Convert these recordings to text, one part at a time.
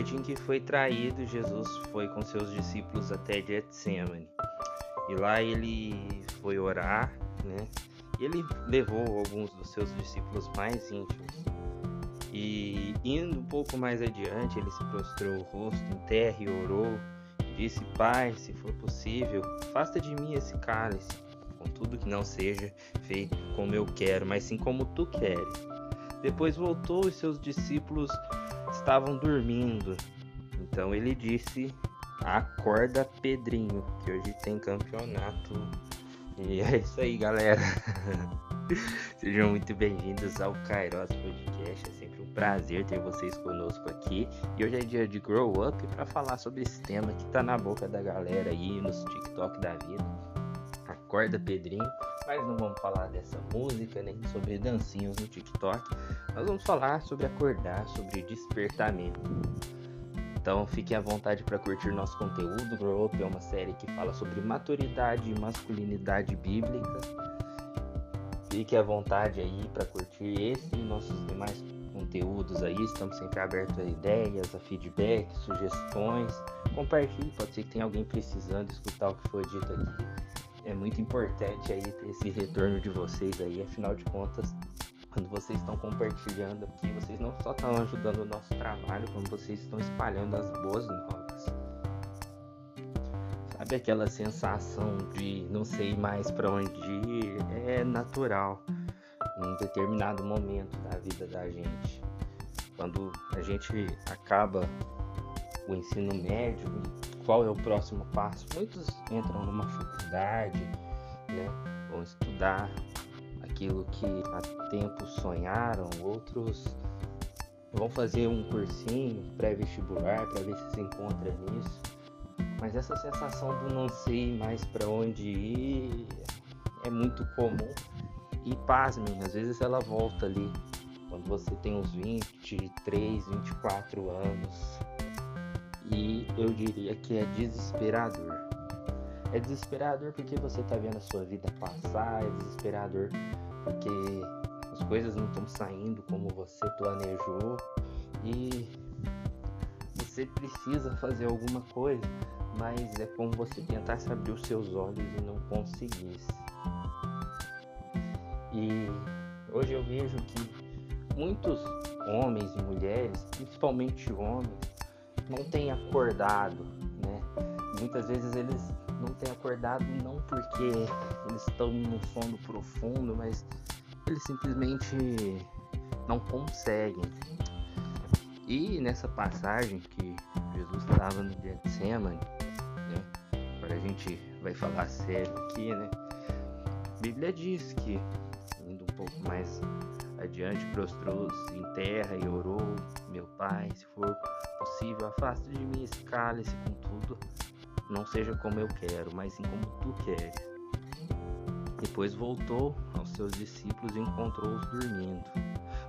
noite em que foi traído, Jesus foi com seus discípulos até Getsemane. E lá ele foi orar, né? E ele levou alguns dos seus discípulos mais íntimos. E indo um pouco mais adiante, ele se prostrou o rosto em terra e orou. Disse: Pai, se for possível, afasta de mim esse cálice, contudo que não seja feito como eu quero, mas sim como tu queres. Depois voltou e seus discípulos estavam dormindo. Então ele disse: Acorda, Pedrinho, que hoje tem campeonato. E é isso aí, galera. Sejam muito bem-vindos ao Kairos Podcast. É sempre um prazer ter vocês conosco aqui. E hoje é dia de Grow Up para falar sobre esse tema que tá na boca da galera aí nos TikTok da vida. Acorda, Pedrinho. Mas não vamos falar dessa música, nem sobre dancinhos no TikTok. Nós vamos falar sobre acordar, sobre despertamento. Então fiquem à vontade para curtir nosso conteúdo. Grow Up é uma série que fala sobre maturidade e masculinidade bíblica. Fique à vontade aí para curtir esse e nossos demais conteúdos aí. Estamos sempre abertos a ideias, a feedback, sugestões. Compartilhe, pode ser que tenha alguém precisando escutar o que foi dito aqui. É muito importante aí esse retorno de vocês aí, afinal de contas, quando vocês estão compartilhando aqui, vocês não só estão ajudando o nosso trabalho, como vocês estão espalhando as boas novas. Sabe aquela sensação de não sei mais para onde ir? É natural em um determinado momento da vida da gente. Quando a gente acaba o ensino médio, qual é o próximo passo? Muitos entram numa faculdade, né? Vão estudar, aquilo que há tempo sonharam, outros vão fazer um cursinho pré-vestibular para ver se se encontra nisso. Mas essa sensação do não sei mais para onde ir é muito comum. E pasmem, às vezes ela volta ali quando você tem uns 23, 24 anos. E eu diria que é desesperador. É desesperador porque você está vendo a sua vida passar, é desesperador porque as coisas não estão saindo como você planejou e você precisa fazer alguma coisa, mas é como você tentasse abrir os seus olhos e não conseguisse. E hoje eu vejo que muitos homens e mulheres, principalmente homens, não têm acordado, né? Muitas vezes eles não têm acordado não porque eles estão num sono profundo, mas eles simplesmente não conseguem. E nessa passagem que Jesus estava no Getsemane, né? Agora a gente vai falar sério aqui, né? A Bíblia diz que, indo um pouco mais adiante, prostrou-se em terra e orou: Meu Pai, se for possível, afasta de mim esse cálice, contudo, não seja como eu quero, mas sim como tu queres. Depois voltou aos seus discípulos e encontrou-os dormindo.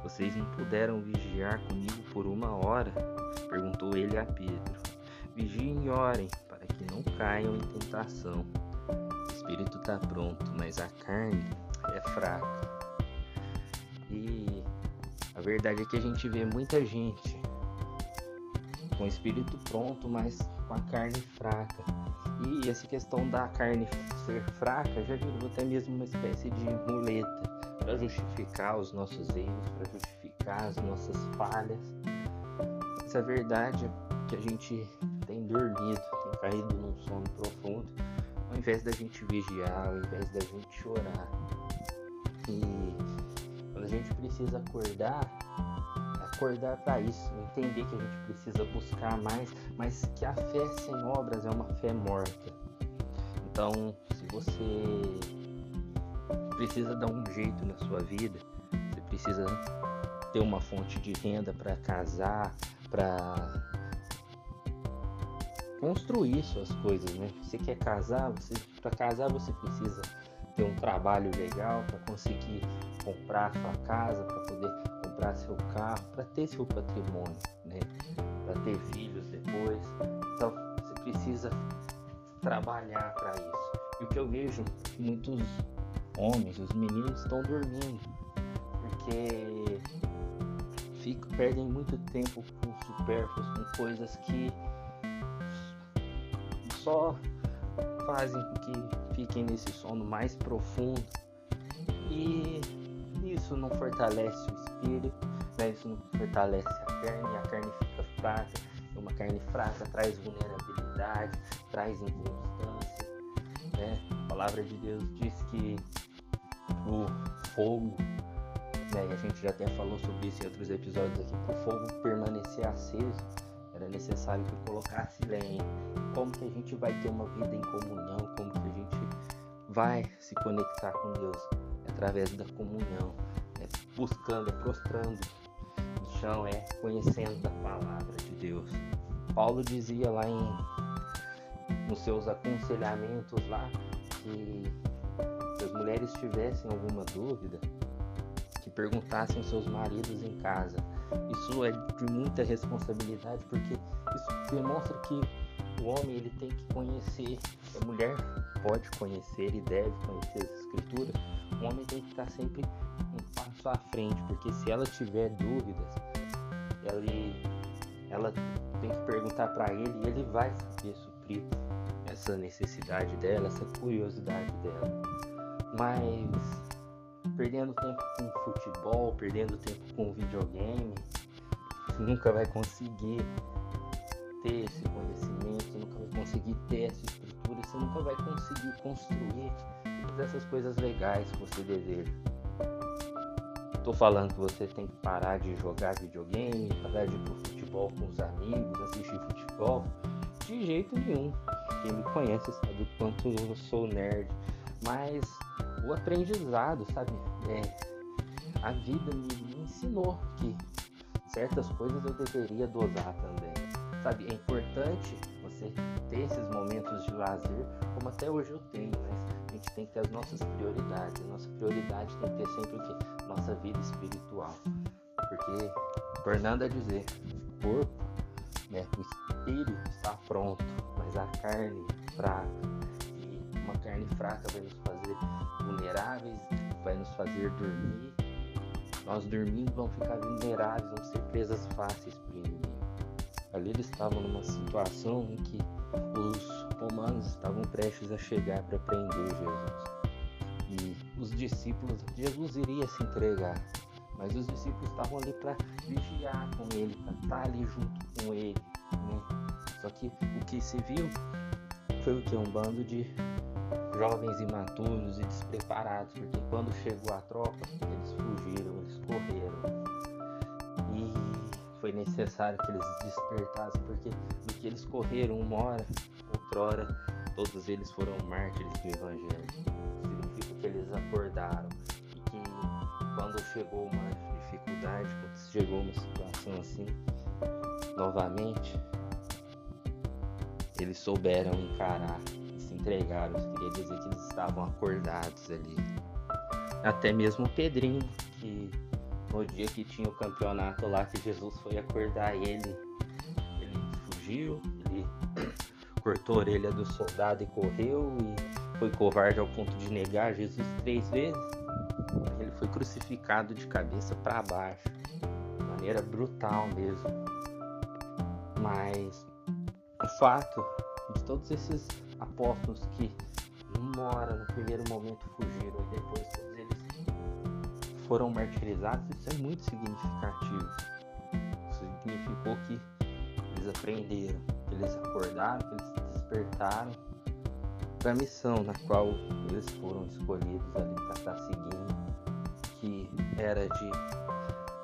Vocês não puderam vigiar comigo por uma hora? Perguntou ele a Pedro. Vigiem e orem, para que não caiam em tentação. O espírito está pronto, mas a carne é fraca. E a verdade é que a gente vê muita gente com o espírito pronto, mas com a carne fraca. E essa questão da carne ser fraca já virou até mesmo uma espécie de muleta para justificar os nossos erros, para justificar as nossas falhas. Essa é verdade que a gente tem dormido, tem caído num sono profundo, ao invés da gente vigiar, ao invés da gente chorar. E quando a gente precisa acordar, acordar para isso, entender que a gente precisa buscar mais, mas que a fé sem obras é uma fé morta. Então, se você precisa dar um jeito na sua vida, você precisa ter uma fonte de renda para casar, para construir suas coisas, né? Você quer casar, você para casar você precisa ter um trabalho legal para conseguir comprar sua casa, para poder comprar seu carro, para ter seu patrimônio, né? para ter filhos depois. Então você precisa trabalhar para isso. E o que eu vejo muitos homens, os meninos estão dormindo, porque fica, perdem muito tempo com supérfluos, com coisas que só fazem com que fiquem nesse sono mais profundo e isso não fortalece o espírito, né? isso não fortalece a carne, a carne fica fraca, uma carne fraca traz vulnerabilidade, traz inconstância. Né? A palavra de Deus diz que o fogo, né? e a gente já até falou sobre isso em outros episódios aqui, para o fogo permanecer aceso, era necessário que colocasse lenha. Como que a gente vai ter uma vida em comunhão? Como que a gente vai se conectar com Deus? Através da comunhão, buscando, é prostrando no chão, é conhecendo a palavra de Deus. Paulo dizia lá em nos seus aconselhamentos lá que se as mulheres tivessem alguma dúvida, que perguntassem aos seus maridos em casa. Isso é de muita responsabilidade porque isso demonstra que o homem ele tem que conhecer, a mulher pode conhecer e deve conhecer as escrituras. O homem tem que estar sempre passo à frente, porque se ela tiver dúvidas, ele, ela tem que perguntar para ele e ele vai saber suprir essa necessidade dela, essa curiosidade dela. Mas perdendo tempo com futebol, perdendo tempo com videogame, você nunca vai conseguir ter esse conhecimento, você nunca vai conseguir ter essa estrutura, você nunca vai conseguir construir todas essas coisas legais que você deseja. Tô falando que você tem que parar de jogar videogame, parar de ir pro futebol com os amigos, assistir futebol. De jeito nenhum. Quem me conhece sabe o quanto eu sou nerd. Mas o aprendizado, sabe? É, a vida me, ensinou que certas coisas eu deveria dosar também. Sabe, é importante você ter esses momentos de lazer, como até hoje eu tenho, mas a gente tem que ter as nossas prioridades. A nossa prioridade tem que ter sempre o quê? Nossa vida espiritual. Porque, tornando a dizer, o corpo, né, o espírito está pronto, mas a carne fraca. E uma carne fraca vai nos fazer vulneráveis, vai nos fazer dormir. Nós dormindo vamos ficar vulneráveis, vamos ser presas fáceis para o inimigo. Ali eles estavam numa situação em que os romanos estavam prestes a chegar para prender Jesus. E os discípulos, Jesus iria se entregar, mas os discípulos estavam ali para vigiar com ele, para estar ali junto com ele. Né? Só que o que se viu foi o que? Um bando de jovens imaturos e despreparados, porque quando chegou a tropa, eles fugiram, eles correram. E foi necessário que eles despertassem, porque do que eles correram uma hora, outrora, todos eles foram mártires do Evangelho. Significa que eles acordaram e que quando chegou uma dificuldade, quando chegou uma situação assim, novamente, eles souberam encarar entregaram. Isso queria dizer que eles estavam acordados ali. Até mesmo o Pedrinho, que no dia que tinha o campeonato lá, que Jesus foi acordar ele, ele fugiu, ele cortou a orelha do soldado e correu, e foi covarde ao ponto de negar Jesus três vezes. Ele foi crucificado de cabeça para baixo, de maneira brutal mesmo. Mas o fato de todos esses apóstolos que uma hora no primeiro momento fugiram e depois todos eles foram martirizados, isso é muito significativo. Significou que eles aprenderam, eles acordaram, eles despertaram para a missão na qual eles foram escolhidos ali para estar seguindo, que era de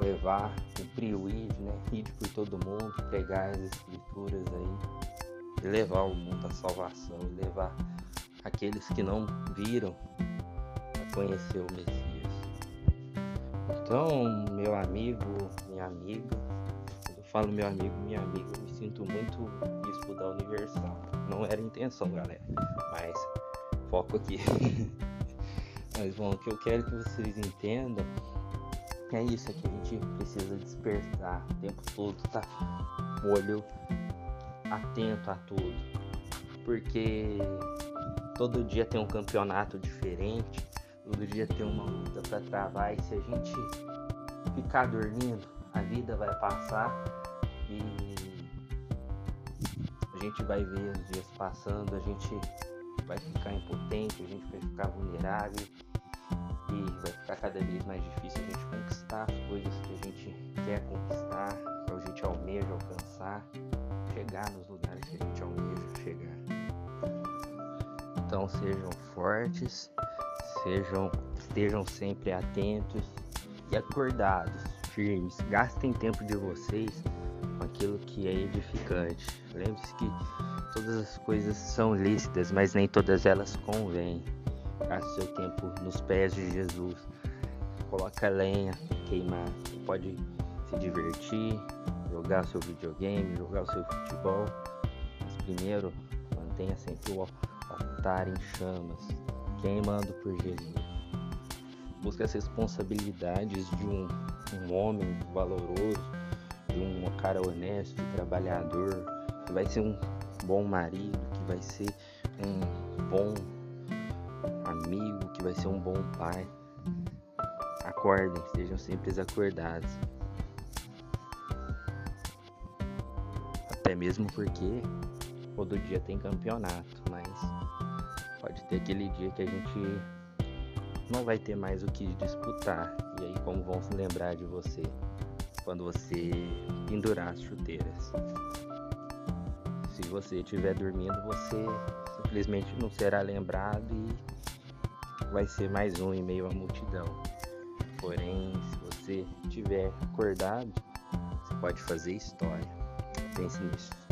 levar, cumprir o ID, né? Ir por todo mundo, pregar as escrituras aí e levar o mundo à salvação e levar aqueles que não viram a conhecer o Messias. Então, meu amigo, minha amiga, falo meu amigo, minha amiga, me sinto muito bispo da Universal. Não era intenção, galera, mas foco aqui. mas bom, o que eu quero que vocês entendam é isso, é que a gente precisa despertar o tempo todo, tá? Olho atento a tudo, porque todo dia tem um campeonato diferente, todo dia tem uma luta para travar e se a gente ficar dormindo, a vida vai passar e a gente vai ver os dias passando, a gente vai ficar impotente, a gente vai ficar vulnerável e vai ficar cada vez mais difícil a gente conquistar as coisas que a gente quer conquistar, que a gente almeja alcançar, chegar nos lugares que a gente almeja chegar. Então sejam fortes, sejam, estejam sempre atentos e acordados, firmes. Gastem tempo de vocês com aquilo que é edificante. Lembre-se que todas as coisas são lícitas, mas nem todas elas convêm. Gaste seu tempo nos pés de Jesus. Coloca lenha, queimar. Você pode se divertir, jogar seu videogame, jogar o seu futebol. Mas primeiro, mantenha sempre o altar em chamas, queimando por Jesus. Busque as responsabilidades de um, um homem valoroso, de um cara honesto, trabalhador, que vai ser um bom marido, que vai ser um bom amigo, que vai ser um bom pai. Acordem, sejam sempre acordados. Até mesmo porque todo dia tem campeonato, mas pode ter aquele dia que a gente não vai ter mais o que disputar. E aí como vão se lembrar de você quando você pendurar as chuteiras? Se você estiver dormindo, você simplesmente não será lembrado e vai ser mais um em meio à multidão. Porém, se você estiver acordado, você pode fazer história. Pense nisso.